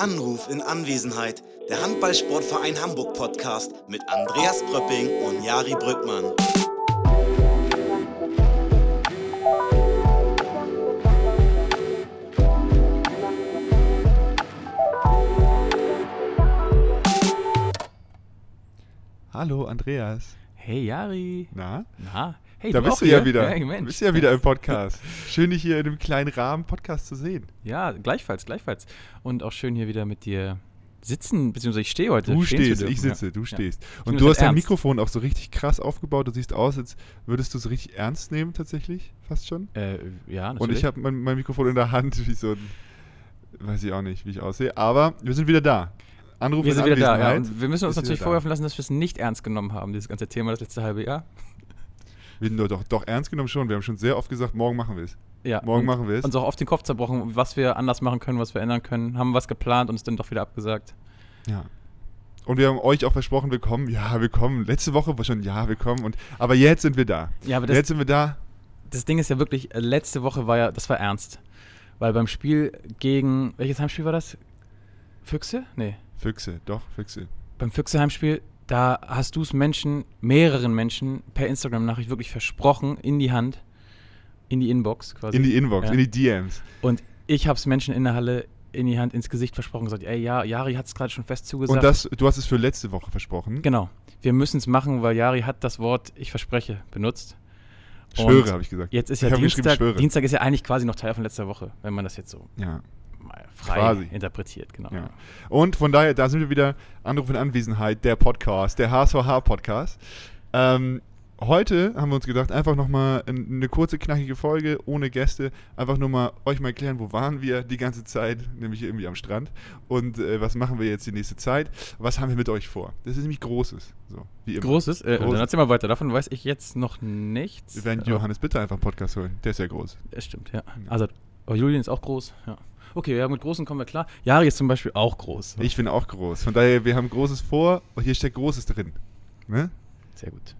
Anruf in Anwesenheit. Der Handballsportverein Hamburg Podcast mit Andreas Pröpping und Jari Brückmann. Hallo Andreas. Hey Jari. Na? Na? Hey, da du bist du ja wieder. Hey, du Mensch. bist ja wieder im Podcast. Schön, dich hier in einem kleinen Rahmen Podcast zu sehen. Ja, gleichfalls, gleichfalls. Und auch schön hier wieder mit dir sitzen, beziehungsweise ich stehe heute. Du stehst, ich sitze, ja. du Ja. stehst. nehme Und du hast dein ernst. Mikrofon auch so richtig krass aufgebaut. Du siehst aus, als würdest du es richtig ernst nehmen, tatsächlich, fast schon. Äh, ja, natürlich. Und ich habe mein, mein Mikrofon in der Hand, wie so ein, weiß ich auch nicht, wie ich aussehe. Aber wir sind wieder da. Anruf wir in sind wieder da, ja. Wir müssen uns natürlich vorwerfen lassen, dass wir es nicht ernst genommen haben, dieses ganze Thema, das letzte halbe Jahr. Wir sind doch, doch ernst genommen schon. Wir haben schon sehr oft gesagt, morgen machen wir es. Ja. Morgen machen wir es. Uns auch auf den Kopf zerbrochen, was wir anders machen können, was wir ändern können. Haben was geplant und es dann doch wieder abgesagt. Ja. Und wir haben euch auch versprochen, wir kommen. Ja, wir kommen. Letzte Woche war schon, ja, wir kommen. Und, aber jetzt sind wir da. Ja, aber das, jetzt sind wir da. das Ding ist ja wirklich, äh, letzte Woche war ja, das war ernst. Weil beim Spiel gegen, welches Heimspiel war das? Füchse? Nee. Füchse, doch, Füchse. beim Füchse-Heimspiel, da hast du es Menschen, mehreren Menschen per Instagram-Nachricht wirklich versprochen, in die Hand, in die Inbox quasi. In die Inbox, Ja. in die DMs. Und ich habe es Menschen in der Halle in die Hand, ins Gesicht versprochen, gesagt, ey, ja, Jari hat es gerade schon fest zugesagt. Und das, du hast es für letzte Woche versprochen. Genau. Wir müssen es machen, weil Jari hat das Wort ich verspreche benutzt. Schwöre, habe ich gesagt. Jetzt ist Ich ja Dienstag. Dienstag ist ja eigentlich quasi noch Teil von letzter Woche, wenn man das jetzt so Ja. Mal frei Quasi. interpretiert, genau. Ja. Und von daher, da sind wir wieder. Anruf in Anwesenheit, der Podcast, der HSVH-Podcast. Ähm, heute haben wir uns gedacht, einfach nochmal eine kurze, knackige Folge ohne Gäste. Einfach nur mal euch mal erklären, wo waren wir die ganze Zeit, nämlich irgendwie am Strand. Und äh, was machen wir jetzt die nächste Zeit? Was haben wir mit euch vor? Das ist nämlich Großes. So, wie immer. Großes, äh, Großes. dann erzähl mal weiter. Davon weiß ich jetzt noch nichts. Wir werden Aber- Johannes bitte einfach einen Podcast holen. Der ist ja groß. Das stimmt, ja. Also, Julian ist auch groß, ja. Okay, ja, mit Großen kommen wir klar. Jari ist zum Beispiel auch groß. Ich bin auch groß. Von daher, wir haben Großes vor und hier steckt Großes drin. Ne? Sehr gut.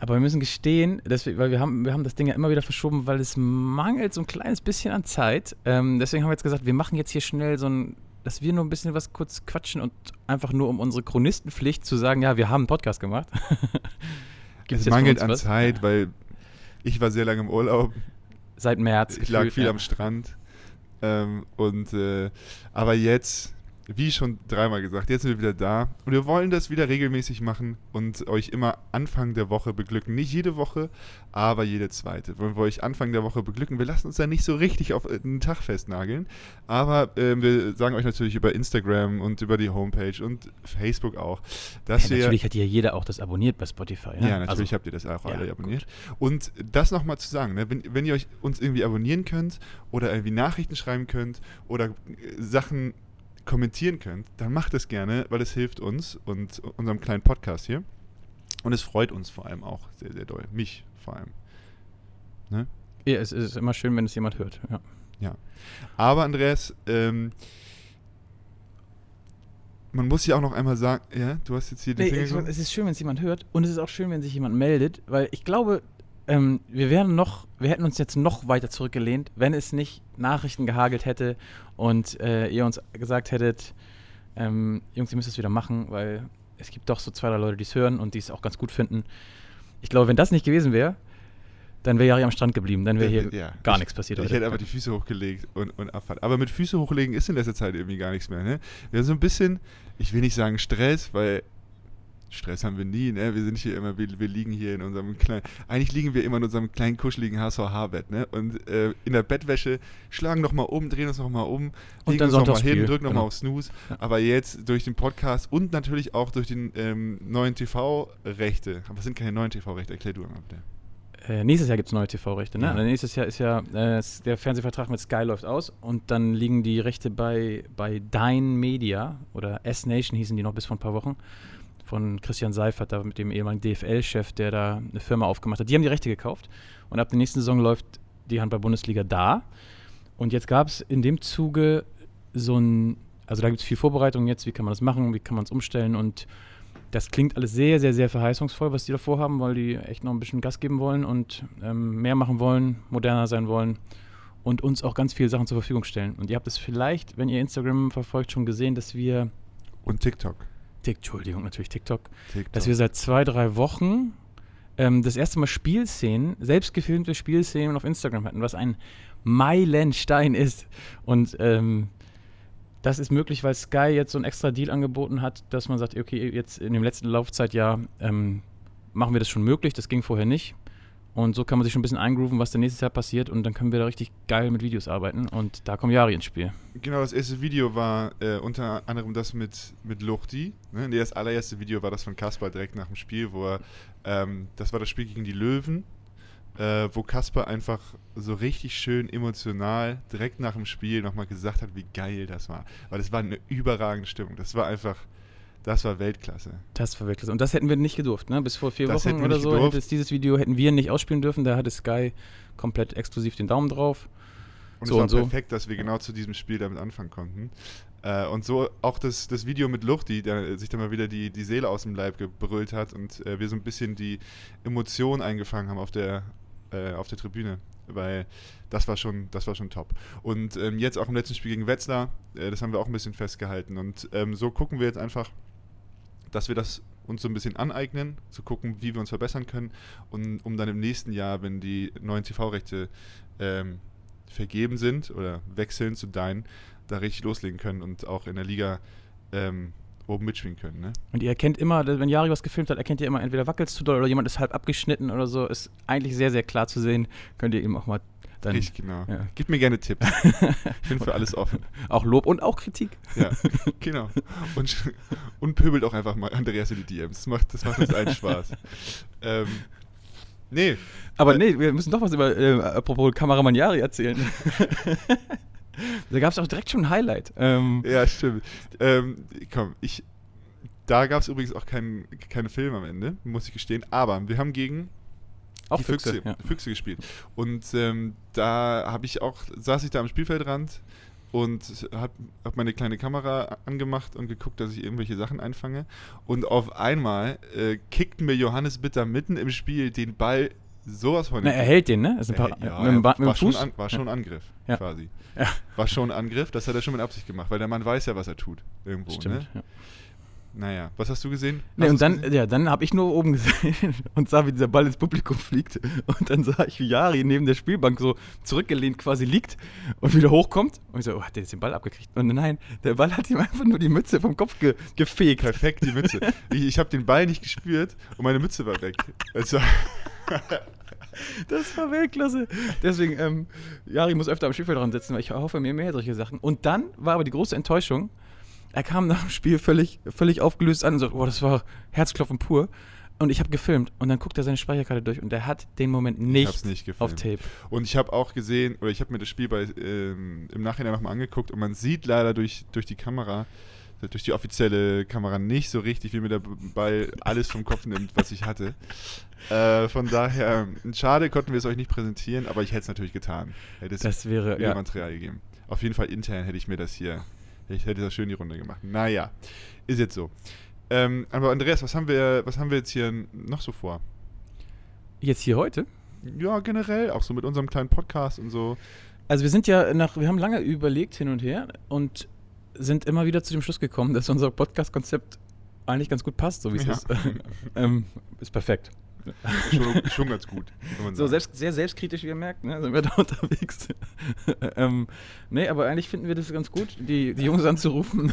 Aber wir müssen gestehen, dass wir, weil wir haben, wir haben das Ding ja immer wieder verschoben, weil es mangelt so ein kleines bisschen an Zeit. Ähm, deswegen haben wir jetzt gesagt, wir machen jetzt hier schnell so ein, dass wir nur ein bisschen was kurz quatschen und einfach nur um unsere Chronistenpflicht zu sagen, ja, wir haben einen Podcast gemacht. Es mangelt an was? Zeit, weil ich war sehr lange im Urlaub. Seit März. Ich lag gefühlt, viel ja. am Strand. Ähm, und äh, aber jetzt, wie schon dreimal gesagt, jetzt sind wir wieder da und wir wollen das wieder regelmäßig machen und euch immer Anfang der Woche beglücken. Nicht jede Woche, aber jede zweite. Wollen wir euch Anfang der Woche beglücken. Wir lassen uns da nicht so richtig auf äh, einen Tag festnageln, aber ähm, wir sagen euch natürlich über Instagram und über die Homepage und Facebook auch, dass Ja, wir natürlich hat ja jeder auch das abonniert bei Spotify. Ne? ja, natürlich Also, habt ihr das auch ja, alle gut. abonniert. Und das nochmal zu sagen, ne, wenn, wenn ihr euch uns irgendwie abonnieren könnt oder irgendwie Nachrichten schreiben könnt oder äh, Sachen kommentieren könnt, dann macht das gerne, weil es hilft uns und unserem kleinen Podcast hier. Und es freut uns vor allem auch sehr, sehr doll. Mich vor allem. Ne? ja, es ist immer schön, wenn es jemand hört. Ja. Aber Andreas, ähm, man muss ja auch noch einmal sagen, ja, du hast jetzt hier den Nee, Finger es ist schön, wenn es jemand hört und es ist auch schön, wenn sich jemand meldet, weil ich glaube, ähm, wir wären noch, wir hätten uns jetzt noch weiter zurückgelehnt, wenn es nicht Nachrichten gehagelt hätte und äh, ihr uns gesagt hättet, ähm, Jungs, ihr müsst es wieder machen, weil es gibt doch so zwei, drei Leute, die es hören und die es auch ganz gut finden. Ich glaube, wenn das nicht gewesen wäre, dann wäre Jari am Strand geblieben, dann wäre hier Ja, gar ich- nichts passiert. Ich heute. hätte aber die Füße hochgelegt und, und Abfahrt. Aber mit Füße hochlegen ist in letzter Zeit irgendwie gar nichts mehr. Ne? Wir haben so ein bisschen, ich will nicht sagen Stress, weil Stress haben wir nie. Ne? Wir sind hier immer, wir, wir liegen hier in unserem kleinen, eigentlich liegen wir immer in unserem kleinen kuscheligen HSVH-Bett. Ne? Und äh, in der Bettwäsche schlagen nochmal um, drehen uns nochmal um, Und dann uns noch mal Sonntagsspiel, hin, drücken nochmal genau. auf Snooze. Aber jetzt durch den Podcast und natürlich auch durch den ähm, neuen TV-Rechte. Aber es sind keine neuen TV-Rechte, erklär du einmal bitte. Äh, nächstes Jahr gibt es neue TV-Rechte, ne? Ja. Also Nächstes Jahr ist ja, äh, der Fernsehvertrag mit Sky läuft aus und dann liegen die Rechte bei, bei Dein Media oder S-Nation hießen die noch bis vor ein paar Wochen von Christian Seifert, da mit dem ehemaligen DFL-Chef, der da eine Firma aufgemacht hat. Die haben die Rechte gekauft und ab der nächsten Saison läuft die Handball-Bundesliga da. Und jetzt gab es in dem Zuge so ein, also da gibt es viel Vorbereitung jetzt, wie kann man das machen, wie kann man es umstellen und das klingt alles sehr, sehr, sehr verheißungsvoll, was die da vorhaben, weil die echt noch ein bisschen Gas geben wollen und ähm, mehr machen wollen, moderner sein wollen. und uns auch ganz viele Sachen zur Verfügung stellen. Und ihr habt es vielleicht, wenn ihr Instagram verfolgt, schon gesehen, dass wir. Und TikTok. Tick, Entschuldigung, natürlich TikTok. TikTok. Dass wir seit zwei, drei Wochen ähm, das erste Mal Spielszenen, selbst gefilmte Spielszenen auf Instagram hatten, was ein Meilenstein ist. Und ähm, das ist möglich, weil Sky jetzt so einen extra Deal angeboten hat, dass man sagt, okay, jetzt in dem letzten Laufzeitjahr ähm, machen wir das schon möglich, das ging vorher nicht. Und so kann man sich schon ein bisschen eingrooven, was dann nächstes Jahr passiert und dann können wir da richtig geil mit Videos arbeiten und da kommt Yari ins Spiel. Genau, das erste Video war äh, unter anderem das mit, mit Luchti. Ne? Das allererste Video war das von Kaspar direkt nach dem Spiel, wo er, ähm, das war das Spiel gegen die Löwen, äh, wo Kaspar einfach so richtig schön emotional direkt nach dem Spiel nochmal gesagt hat, wie geil das war. Weil das war eine überragende Stimmung. Das war einfach, das war Weltklasse. Das war Weltklasse. Und das hätten wir nicht gedurft, ne? Bis vor vier Das hätten Wochen wir oder nicht so gedurft. hätte es dieses Video hätten wir nicht ausspielen dürfen. Da hatte Sky komplett exklusiv den Daumen drauf. Und So es war und so. perfekt, dass wir genau zu diesem Spiel damit anfangen konnten. Äh, und so auch das, das Video mit Luchti, der sich dann mal wieder die, die Seele aus dem Leib gebrüllt hat und äh, wir so ein bisschen die Emotionen eingefangen haben auf der, äh, auf der Tribüne. Weil das war schon, das war schon top. Und ähm, jetzt auch im letzten Spiel gegen Wetzlar, äh, das haben wir auch ein bisschen festgehalten. Und ähm, so gucken wir jetzt einfach, dass wir das uns so ein bisschen aneignen, zu gucken, wie wir uns verbessern können, und um dann im nächsten Jahr, wenn die neuen TV-Rechte ähm, vergeben sind oder wechseln zu deinen, da richtig loslegen können und auch in der Liga ähm, oben mitspielen können. Ne? Und ihr erkennt immer, wenn Yari was gefilmt hat, erkennt ihr immer, entweder wackelt zu doll oder jemand ist halb abgeschnitten oder so. Ist eigentlich sehr, sehr klar zu sehen. Könnt ihr eben auch mal dann Richtig, genau. ja. Gib mir gerne Tipps. Ich bin für alles offen. auch Lob und auch Kritik. Ja, genau. Und, und pöbelt auch einfach mal Andreas in die DMs. Das macht, das macht uns allen Spaß. ähm, nee, Aber Äh, nee, wir müssen doch was über, äh, apropos Kameramann Yari erzählen. da gab es auch direkt schon ein Highlight. Ähm, Ja, stimmt. Ähm, komm, ich. Da gab es übrigens auch keinen keine Film am Ende, muss ich gestehen. Aber wir haben gegen auch die Füchse, Füchse. Ja. Füchse gespielt. Und ähm, da habe ich auch, saß ich da am Spielfeldrand und habe hab meine kleine Kamera angemacht und geguckt, dass ich irgendwelche Sachen einfange. Und auf einmal äh, kickt mir Johannes Bitter mitten im Spiel den Ball sowas von Na, er hält den, ne? Ein Äh, paar, ja, mit dem, Ba- war, schon Fuß. an, war schon Angriff, Ja. quasi. Ja. War schon Angriff, das hat er schon mit Absicht gemacht, weil der Mann weiß ja, was er tut. Irgendwo, Stimmt. ne? Ja. Naja, was hast du gesehen? Nee, Hast und du's dann, gesehen? ja, dann habe ich nur oben gesehen und sah, wie dieser Ball ins Publikum fliegt. Und dann sah ich, wie Yari neben der Spielbank so zurückgelehnt quasi liegt und wieder hochkommt. Und ich so, oh, hat der jetzt den Ball abgekriegt? Und nein, der Ball hat ihm einfach nur die Mütze vom Kopf ge gefegt. Perfekt, die Mütze. ich ich habe den Ball nicht gespürt und meine Mütze war weg. Also, Das war Weltklasse. Deswegen, ähm, Jari muss öfter am Spielfeld dran sitzen, weil ich hoffe mir mehr solche Sachen. Und dann war aber die große Enttäuschung. Er kam nach dem Spiel völlig, völlig aufgelöst an und sagt, oh, das war Herzklopfen pur. Und ich habe gefilmt und dann guckt er seine Speicherkarte durch und er hat den Moment nicht, nicht auf. Tape. und ich habe auch gesehen, oder ich habe mir das Spiel bei, ähm, im Nachhinein nochmal angeguckt und man sieht leider durch, durch die Kamera, durch die offizielle Kamera nicht so richtig, wie mir der Ball alles vom Kopf nimmt, was ich hatte. Äh, von daher, schade konnten wir es euch nicht präsentieren, aber ich hätte es natürlich getan. Hätte es Das wäre, ja. Material gegeben. Auf jeden Fall intern hätte ich mir das hier, ich hätte das schön die Runde gemacht. Naja, ist jetzt so. Ähm, aber Andreas, was haben wir, was haben wir jetzt hier noch so vor? Jetzt hier heute? Ja, generell, auch so mit unserem kleinen Podcast und so. Also wir sind ja nach, wir haben lange überlegt hin und her und sind immer wieder zu dem Schluss gekommen, dass unser Podcast-Konzept eigentlich ganz gut passt, so wie es Ja. ist. ähm, ist perfekt. Schon, schon ganz gut. So selbst, sehr selbstkritisch, wie ihr merkt, ne, sind wir da unterwegs. ähm, nee, aber eigentlich finden wir das ganz gut, die, die Jungs anzurufen.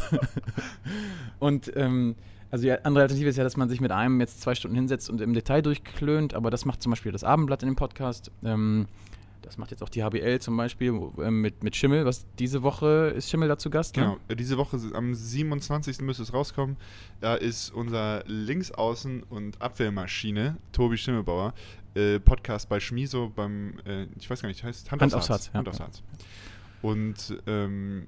und ähm, also die andere Alternative ist ja, dass man sich mit einem jetzt zwei Stunden hinsetzt und im Detail durchklönt, aber das macht zum Beispiel das Abendblatt in dem Podcast. Ähm, das macht jetzt auch die HBL zum Beispiel ähm, mit, mit Schimmel, was diese Woche ist Schimmel da zu Gast. Genau, Ne? äh, diese Woche am 27. müsste es rauskommen. Da ist unser Linksaußen- und Abwehrmaschine, Tobi Schimmelbauer, äh, Podcast bei Schmiso beim, äh, ich weiß gar nicht, heißt Hand, Hand aufs Herz. Hand aufs Herz. Und ähm,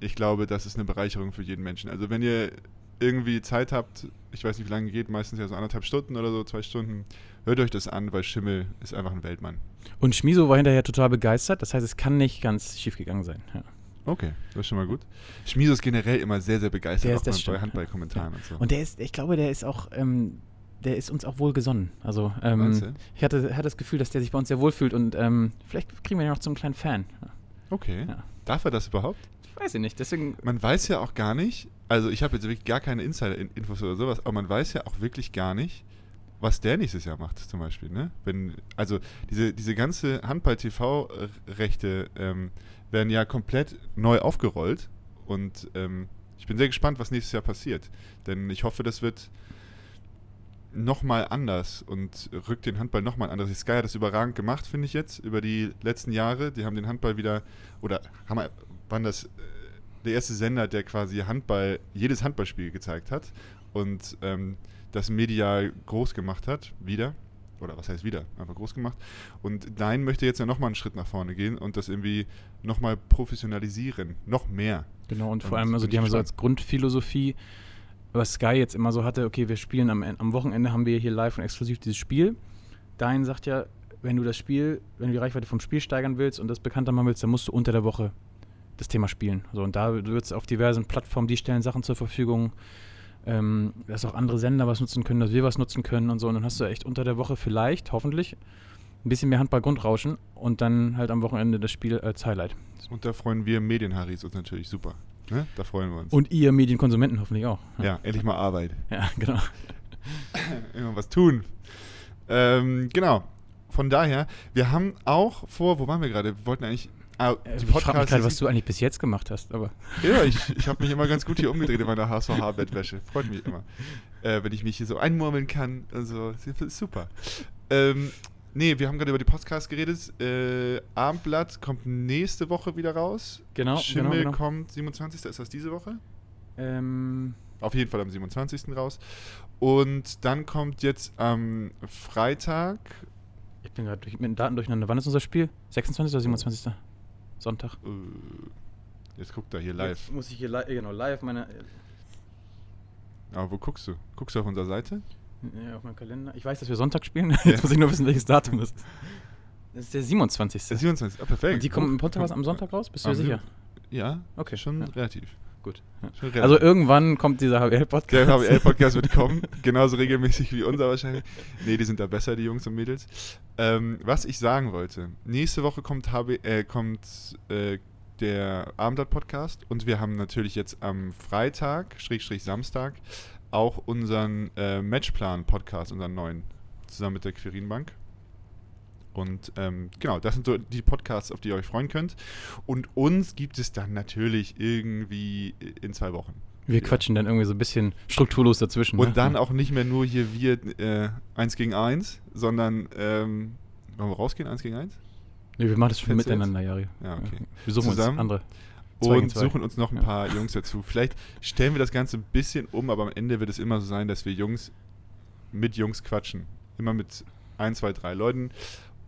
ich glaube, das ist eine Bereicherung für jeden Menschen. Also wenn ihr irgendwie Zeit habt, ich weiß nicht, wie lange geht, meistens ja so anderthalb Stunden oder so, zwei Stunden, hört euch das an, weil Schimmel ist einfach ein Weltmann. Und Schmiso war hinterher total begeistert, das heißt, es kann nicht ganz schief gegangen sein. Ja. Okay, das ist schon mal gut. Schmiso ist generell immer sehr, sehr begeistert, Der ist- auch mal bei. Handballkommentaren und so. Und der ist, ich glaube, der ist auch, ähm, der ist uns auch wohl gesonnen. Also ähm, ich hatte, hatte das Gefühl, dass der sich bei uns sehr wohl fühlt und ähm, vielleicht kriegen wir ihn noch zum kleinen Fan. Ja. Okay. Ja. Darf er das überhaupt? Weiß ich nicht, deswegen. Man weiß ja auch gar nicht, also ich habe jetzt wirklich gar keine Insider-Infos oder sowas, aber man weiß ja auch wirklich gar nicht, was der nächstes Jahr macht, zum Beispiel. Ne? Wenn, also diese, diese ganze Handball-TV-Rechte ähm, werden ja komplett neu aufgerollt und ähm, ich bin sehr gespannt, was nächstes Jahr passiert. Denn ich hoffe, das wird nochmal anders und rückt den Handball nochmal anders. Sky hat das überragend gemacht, finde ich jetzt, über die letzten Jahre. Die haben den Handball wieder, oder haben, waren das äh, der erste Sender, der quasi Handball, jedes Handballspiel gezeigt hat und ähm, das medial groß gemacht hat, wieder. Oder was heißt wieder? Einfach groß gemacht. Und Dein möchte jetzt ja nochmal einen Schritt nach vorne gehen und das irgendwie nochmal professionalisieren. Noch mehr. Genau, und vor Und allem, also die haben so als Grundphilosophie, was Sky jetzt immer so hatte, okay, wir spielen am, am Wochenende, haben wir hier live und exklusiv dieses Spiel. Dein sagt ja, wenn du das Spiel, wenn du die Reichweite vom Spiel steigern willst und das bekannter machen willst, dann musst du unter der Woche das Thema spielen. So, und da wird es auf diversen Plattformen, die stellen Sachen zur Verfügung, ähm, dass auch andere Sender was nutzen können, dass wir was nutzen können und so. Und dann hast du echt unter der Woche vielleicht, hoffentlich, ein bisschen mehr Handball-Grundrauschen und dann halt am Wochenende das Spiel als Highlight. Und da freuen wir Medienharis uns natürlich super. Ne? Da freuen wir uns. Und ihr Medienkonsumenten hoffentlich auch. ja, endlich mal Arbeit. Ja, genau. Immer was tun. Ähm, genau. Von daher, wir haben auch vor, wo waren wir gerade? Wir wollten eigentlich. Ah, die ich frage mich gerade, was du eigentlich bis jetzt gemacht hast, aber ja, ich, ich habe mich immer ganz gut hier umgedreht in meiner HSVH-Bettwäsche. Freut mich immer. Äh, wenn ich mich hier so einmurmeln kann. Also, super. Ähm, nee, wir haben gerade über die Podcasts geredet. Äh, Abendblatt kommt nächste Woche wieder raus. genau. Schimmel genau, genau. kommt 27. Ist das diese Woche? Ähm, Auf jeden Fall am 27. raus. Und dann kommt jetzt am Freitag. ich bin gerade mit den Daten durcheinander. Wann ist unser Spiel? 26. oder 27. Sonntag? Äh, jetzt guckt er hier live. Jetzt muss ich hier li genau, live meine. Aber wo guckst du? Guckst du auf unserer Seite? Ja, auf meinem Kalender. Ich weiß, dass wir Sonntag spielen. Jetzt muss ich nur wissen, welches Datum das ist. Das ist der 27. Der 27. Ah, perfekt. Und die kommen im Podcast am Sonntag raus? Bist du dir sicher? Ja, Okay, schon ja. relativ. Gut. Ja. Also irgendwann kommt dieser HWL-Podcast. Der HWL-Podcast wird kommen, genauso regelmäßig wie unser wahrscheinlich. Nee, die sind da besser, die Jungs und Mädels. Ähm, was ich sagen wollte, nächste Woche kommt, HB, äh, kommt äh, der Abendblatt-Podcast und wir haben natürlich jetzt am Freitag, Schrägstrich Samstag, auch unseren äh, Matchplan-Podcast, unseren neuen, zusammen mit der Quirinbank. Und ähm, genau, das sind so die Podcasts, auf die ihr euch freuen könnt. Und uns gibt es dann natürlich irgendwie in zwei Wochen. Wir quatschen dann irgendwie so ein bisschen strukturlos dazwischen. Und ne? dann auch nicht mehr nur hier wir äh, eins gegen eins, sondern ähm, wollen wir rausgehen, eins gegen eins? Nee, wir machen das schon Findest miteinander, Jari. Ja, okay. Wir suchen Zusammen? uns andere. Zwei Und zwei. suchen uns noch ein Ja. paar Jungs dazu. Vielleicht stellen wir das Ganze ein bisschen um, aber am Ende wird es immer so sein, dass wir Jungs mit Jungs quatschen. Immer mit ein, zwei, drei Leuten.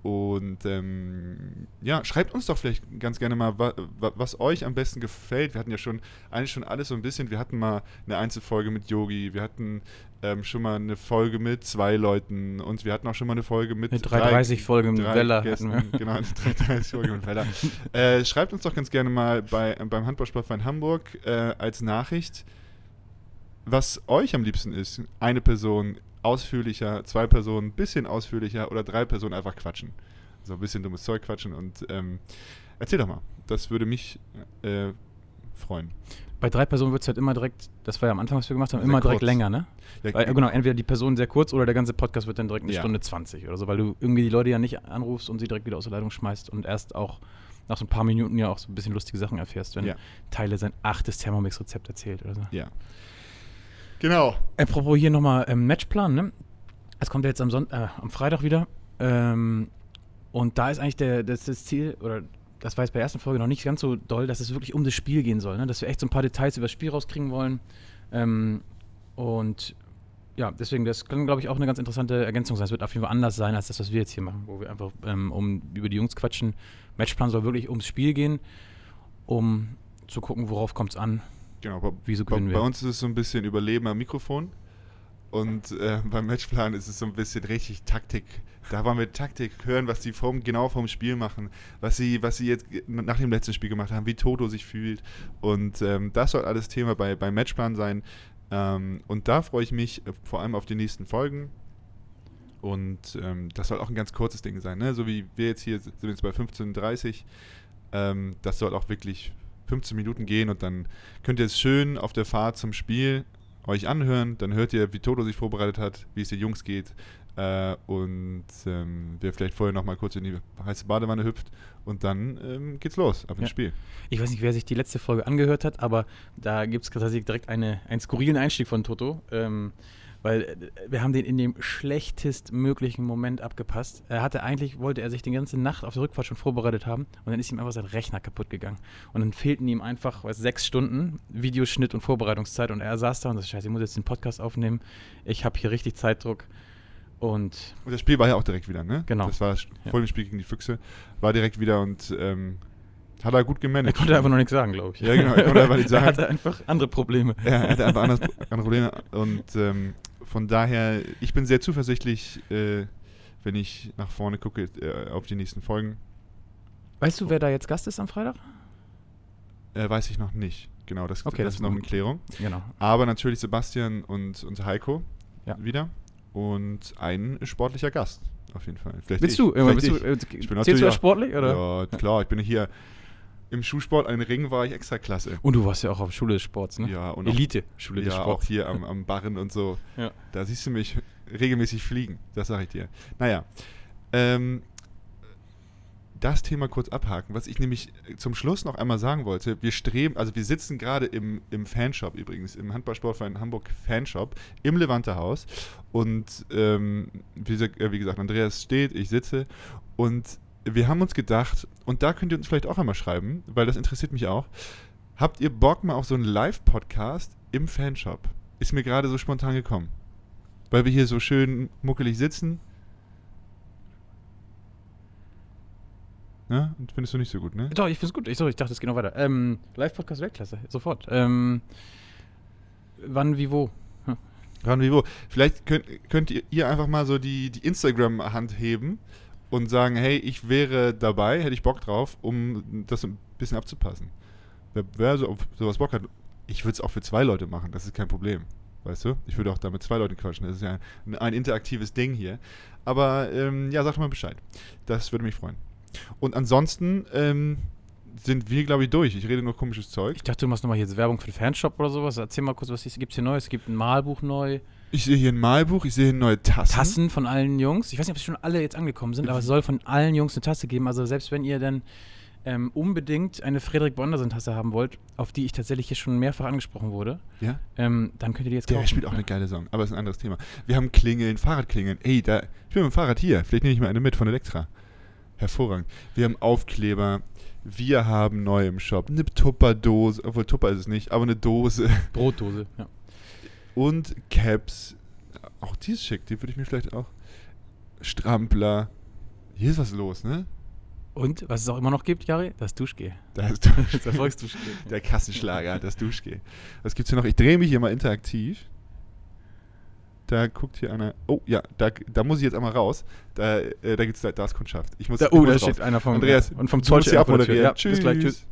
Und ähm, ja, schreibt uns doch vielleicht ganz gerne mal, wa, wa, was euch am besten gefällt. Wir hatten ja schon eigentlich schon alles so ein bisschen. Wir hatten mal eine Einzelfolge mit Yogi, wir hatten ähm, schon mal eine Folge mit zwei Leuten und wir hatten auch schon mal eine Folge mit Eine drei- 330-Folge mit drei Weller Gästen. Genau, eine 330-Folge mit Weller. Äh, schreibt uns doch ganz gerne mal bei, beim Handballsportverein Hamburg äh, als Nachricht, was euch am liebsten ist. Eine Person ausführlicher, zwei Personen bisschen ausführlicher oder drei Personen einfach quatschen. So ein bisschen dummes Zeug quatschen und ähm, erzähl doch mal. Das würde mich äh, freuen. Bei drei Personen wird es halt immer direkt, das war ja am Anfang, was wir gemacht haben, Sehr immer direkt kurz. länger, ne? Ja, Weil, genau, entweder die Person sehr kurz oder der ganze Podcast wird dann direkt eine Ja. Stunde 20 oder so, weil du irgendwie die Leute ja nicht anrufst und sie direkt wieder aus der Leitung schmeißt und erst auch nach so ein paar Minuten ja auch so ein bisschen lustige Sachen erfährst, wenn Ja. Teile sein achtes Thermomix-Rezept erzählt oder so. ja. Genau. Apropos hier nochmal ähm, Matchplan, ne? Es kommt ja jetzt am, Sonnt äh, am Freitag wieder. Ähm, und da ist eigentlich der, das, das Ziel, oder das war jetzt bei der ersten Folge noch nicht ganz so doll, dass es wirklich um das Spiel gehen soll, ne? Dass wir echt so ein paar Details über das Spiel rauskriegen wollen. Ähm, und ja, deswegen, das kann, glaube ich, auch eine ganz interessante Ergänzung sein. Es wird auf jeden Fall anders sein als das, was wir jetzt hier machen, wo wir einfach ähm, um, über die Jungs quatschen. Matchplan soll wirklich ums Spiel gehen, um zu gucken, worauf kommt es an. Genau, bei, Wieso bei, bei uns ist es so ein bisschen Überleben am Mikrofon. Und äh, beim Matchplan ist es so ein bisschen richtig Taktik. Da wollen wir Taktik hören, was die vom, genau vom Spiel machen, was sie, was sie jetzt nach dem letzten Spiel gemacht haben, wie Toto sich fühlt. Und ähm, das soll alles Thema bei, beim Matchplan sein. Ähm, und da freue ich mich äh, vor allem auf die nächsten Folgen. Und ähm, das soll auch ein ganz kurzes Ding sein. Ne? So wie wir jetzt hier sind, jetzt bei 15.30 Ähm, das soll auch wirklich 15 Minuten gehen und dann könnt ihr es schön auf der Fahrt zum Spiel euch anhören. Dann hört ihr, wie Toto sich vorbereitet hat, wie es den Jungs geht. Äh, und ähm, wer vielleicht vorher noch mal kurz in die heiße Badewanne hüpft und dann ähm, geht's los ab ins Ja. Spiel. Ich weiß nicht, wer sich die letzte Folge angehört hat, aber da gibt es tatsächlich direkt eine, einen skurrilen Einstieg von Toto. Ähm, weil äh, wir haben den in dem schlechtestmöglichen Moment abgepasst. Er hatte eigentlich, wollte er sich die ganze Nacht auf der Rückfahrt schon vorbereitet haben und dann ist ihm einfach sein Rechner kaputt gegangen. Und dann fehlten ihm einfach weiß, sechs Stunden Videoschnitt und Vorbereitungszeit und er saß da und sagte, scheiße, ich muss jetzt den Podcast aufnehmen. Ich habe hier richtig Zeitdruck. Und Und das Spiel war ja auch direkt wieder, ne? Genau. Das war Ja. vor dem Spiel gegen die Füchse. War direkt wieder und ähm, hat er gut er gemanagt. konnte einfach noch nichts sagen, glaube ich. Ja, genau, er konnte einfach nichts sagen. er hatte einfach andere Probleme. Ja, er hatte einfach andere Probleme. Und ähm, von daher, ich bin sehr zuversichtlich, äh, wenn ich nach vorne gucke äh, auf die nächsten Folgen. Weißt du, wer da jetzt Gast ist am Freitag? Äh, weiß ich noch nicht. Genau, das, Okay, das das ist noch in gut. Klärung. Genau. Aber natürlich Sebastian und, und Heiko Ja. wieder. Und ein sportlicher Gast, auf jeden Fall. Vielleicht Willst ich. du? Vielleicht Bist du ich. äh, Ich bin zählst du auch- sportlich? Oder? Ja, klar, ich bin hier im Schuhsport, ein Ring war ich extra klasse. Und du warst ja auch auf Schule des Sports, ne? Ja, und auch- Elite Schule des ja, auch Sports. hier am, am Barren und so. Ja. Da siehst du mich regelmäßig fliegen, das sage ich dir. Naja, ähm, das Thema kurz abhaken. Was ich nämlich zum Schluss noch einmal sagen wollte, wir streben, also wir sitzen gerade im, im Fanshop übrigens, im Handballsportverein Hamburg Fanshop, im Levantehaus und ähm, wie, wie gesagt, Andreas steht, ich sitze und wir haben uns gedacht, und da könnt ihr uns vielleicht auch einmal schreiben, weil das interessiert mich auch, habt ihr Bock mal auf so einen Live-Podcast im Fanshop? Ist mir gerade so spontan gekommen. Weil wir hier so schön muckelig sitzen. Ja, und findest du nicht so gut, ne? Doch, ich find's gut. Ich, sorry, ich dachte, es geht noch weiter. Ähm, Live-Podcast Weltklasse, sofort. Ähm, wann, wie, wo? Hm. Ran wie wo. Vielleicht könnt, könnt ihr, ihr einfach mal so die, die Instagram-Hand heben und sagen, hey, ich wäre dabei, hätte ich Bock drauf, um das ein bisschen abzupassen. Wer, wer so sowas Bock hat, ich würde es auch für zwei Leute machen, das ist kein Problem. Weißt du? Ich würde auch da mit zwei Leuten quatschen. Das ist ja ein, ein interaktives Ding hier. Aber ähm, ja, sag mal Bescheid. Das würde mich freuen. Und ansonsten ähm, sind wir, glaube ich, durch. Ich rede nur komisches Zeug. Ich dachte, du machst nochmal jetzt Werbung für den Fanshop oder sowas. Erzähl mal kurz, was gibt es hier Neues? Es gibt ein Malbuch neu. Ich sehe hier ein Malbuch, ich sehe hier neue Tassen. Tassen von allen Jungs. Ich weiß nicht, ob sie schon alle jetzt angekommen sind, aber es soll von allen Jungs eine Tasse geben. Also selbst wenn ihr dann ähm, unbedingt eine Frederik Bondersen-Tasse haben wollt, auf die ich tatsächlich hier schon mehrfach angesprochen wurde, Ja? ähm, dann könnt ihr die jetzt Der kaufen. spielt auch eine geile Song, aber ist ein anderes Thema. Wir haben Klingeln, Fahrradklingeln. Ey, da, ich bin mit dem Fahrrad hier. Vielleicht nehme ich mal eine mit von Elektra. Hervorragend. Wir haben Aufkleber. Wir haben neu im Shop eine Tupperdose, obwohl Tupper ist es nicht, aber eine Dose Brotdose. Ja. und Caps. Auch die ist schick, die würde ich mir vielleicht auch. Strampler. Hier ist was los, ne? Und was es auch immer noch gibt, Jari, das Duschgel. Da ist Das Erfolgsduschgel. der Kassenschlager, das Duschgel. Was gibt's hier noch? Ich drehe mich hier mal interaktiv. Da guckt hier einer. Oh, ja, da, da muss ich jetzt einmal raus. Da, äh, da gibt's da, da ist Kundschaft. Ich muss, Da, ich oh, muss da raus. steht einer vom Andreas, und vom der Tür. abmoderieren. Ja, Tschüss. bis gleich, tschüss.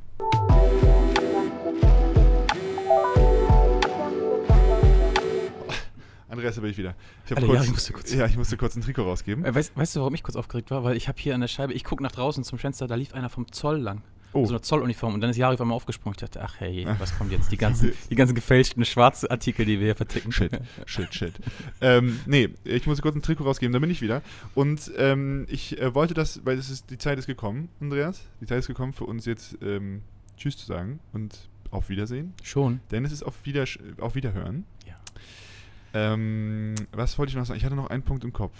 Andreas, da bin ich wieder. Ich Alter, kurz, ja, ich musste kurz- Ja, ich musste kurz ein Trikot rausgeben. Äh, Weißt, weißt du, warum ich kurz aufgeregt war? Weil ich habe hier an der Scheibe, ich gucke nach draußen zum Fenster, da lief einer vom Zoll lang. Oh. So eine Zolluniform. Und dann ist Jari auf einmal aufgesprungen. Ich dachte, ach hey, was kommt jetzt? Die ganzen, die ganzen gefälschten schwarzen Artikel, die wir hier verticken. Shit, shit, shit. ähm, nee, ich musste kurz ein Trikot rausgeben, da bin ich wieder. Und ähm, ich äh, wollte das, weil es ist, die Zeit ist gekommen, Andreas. Die Zeit ist gekommen für uns jetzt ähm, Tschüss zu sagen und auf Wiedersehen. Schon. Denn es ist auf, Wieder auf Wiederhören. Ja. Ähm, was wollte ich noch sagen? Ich hatte noch einen Punkt im Kopf.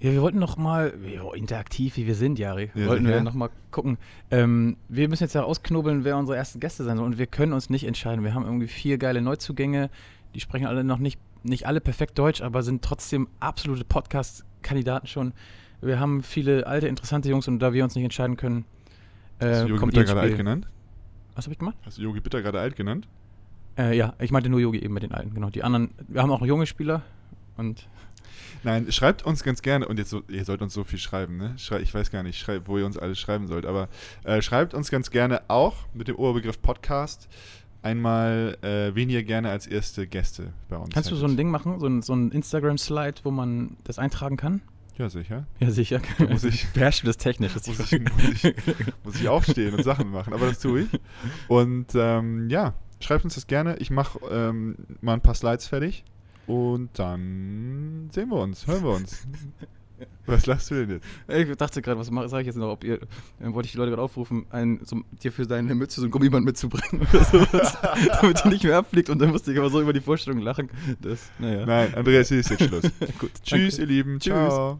Ja, wir wollten noch mal, jo, interaktiv wie wir sind, Jari, Ja, wollten sicher. wir noch mal gucken. Ähm, wir müssen jetzt ja ausknobeln, wer unsere ersten Gäste sein soll. Und wir können uns nicht entscheiden. Wir haben irgendwie vier geile Neuzugänge. Die sprechen alle noch nicht, nicht alle perfekt Deutsch, aber sind trotzdem absolute Podcast-Kandidaten schon. Wir haben viele alte, interessante Jungs und da wir uns nicht entscheiden können, Hast äh, du Yogi Bitter gerade alt genannt? Was habe ich gemacht? Hast du Yogi Bitter gerade alt genannt? Äh, ja, ich meinte nur Yogi eben mit den Alten, genau. Die anderen, wir haben auch junge Spieler und Nein, schreibt uns ganz gerne, und jetzt so, ihr sollt uns so viel schreiben, ne? Schrei, ich weiß gar nicht, schrei, wo ihr uns alles schreiben sollt, aber äh, schreibt uns ganz gerne auch mit dem Oberbegriff Podcast einmal, äh, wen ihr gerne als erste Gäste bei uns kannst du so ein Ding machen, so ein, so ein Instagram-Slide, wo man das eintragen kann? Ja, sicher. Ja, sicher. muss ich- Beherrschst du das technisch? Das Muss ich, muss, ich, muss ich aufstehen und Sachen machen, aber das tue ich. Und ähm, ja, schreibt uns das gerne. Ich mache ähm, mal ein paar Slides fertig und dann sehen wir uns, hören wir uns. Was lachst du denn jetzt? Ich dachte gerade, was sage ich jetzt noch? Ob ihr, dann wollte ich die Leute gerade aufrufen, ein, so, dir für deine Mütze so ein Gummiband mitzubringen oder sowas, damit die nicht mehr abfliegt. Und dann musste ich aber so über die Vorstellung lachen. Das, naja. Nein, Andreas, hier ist jetzt Schluss. Gut, Tschüss, danke. ihr Lieben. Tschüss. Ciao.